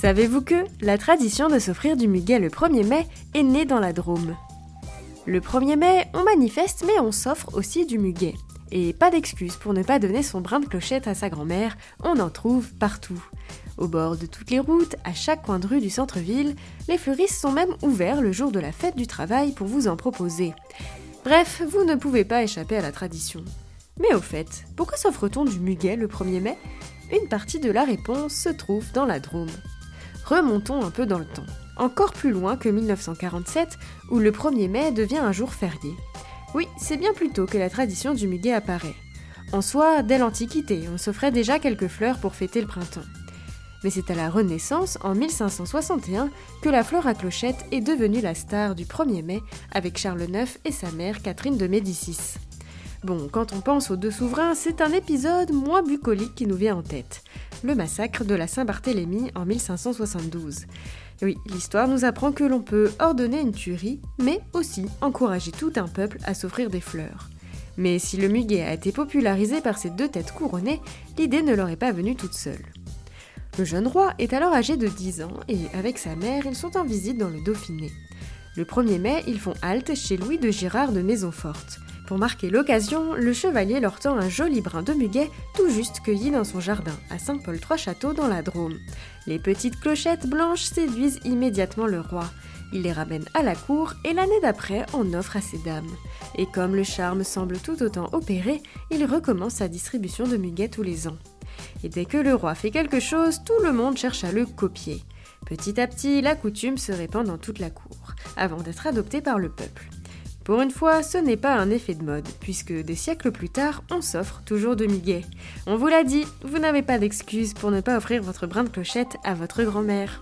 Savez-vous que la tradition de s'offrir du muguet le 1er mai est née dans la Drôme? Le 1er mai, on manifeste mais on s'offre aussi du muguet. Et pas d'excuse pour ne pas donner son brin de clochette à sa grand-mère, on en trouve partout. Au bord de toutes les routes, à chaque coin de rue du centre-ville, les fleuristes sont même ouverts le jour de la fête du travail pour vous en proposer. Bref, vous ne pouvez pas échapper à la tradition. Mais au fait, pourquoi s'offre-t-on du muguet le 1er mai? Une partie de la réponse se trouve dans la Drôme. Remontons un peu dans le temps, encore plus loin que 1947, où le 1er mai devient un jour férié. Oui, c'est bien plus tôt que la tradition du muguet apparaît. En soi, dès l'Antiquité, on s'offrait déjà quelques fleurs pour fêter le printemps. Mais c'est à la Renaissance, en 1561, que la fleur à clochette est devenue la star du 1er mai avec Charles IX et sa mère Catherine de Médicis. Bon, quand on pense aux deux souverains, c'est un épisode moins bucolique qui nous vient en tête le massacre de la Saint-Barthélemy en 1572. Oui, l'histoire nous apprend que l'on peut ordonner une tuerie, mais aussi encourager tout un peuple à s'offrir des fleurs. Mais si le muguet a été popularisé par ces deux têtes couronnées, l'idée ne leur est pas venue toute seule. Le jeune roi est alors âgé de 10 ans et avec sa mère, ils sont en visite dans le Dauphiné. Le 1er mai, ils font halte chez Louis de Girard de Maisonforte. Pour marquer l'occasion, le chevalier leur tend un joli brin de muguet tout juste cueilli dans son jardin, à Saint-Paul-Trois-Châteaux dans la Drôme. Les petites clochettes blanches séduisent immédiatement le roi. Il les ramène à la cour et l'année d'après en offre à ses dames. Et comme le charme semble tout autant opérer, il recommence sa distribution de muguet tous les ans. Et dès que le roi fait quelque chose, tout le monde cherche à le copier. Petit à petit, la coutume se répand dans toute la cour, avant d'être adoptée par le peuple. Pour une fois, ce n'est pas un effet de mode, puisque des siècles plus tard, on s'offre toujours de muguet. On vous l'a dit, vous n'avez pas d'excuse pour ne pas offrir votre brin de clochette à votre grand-mère.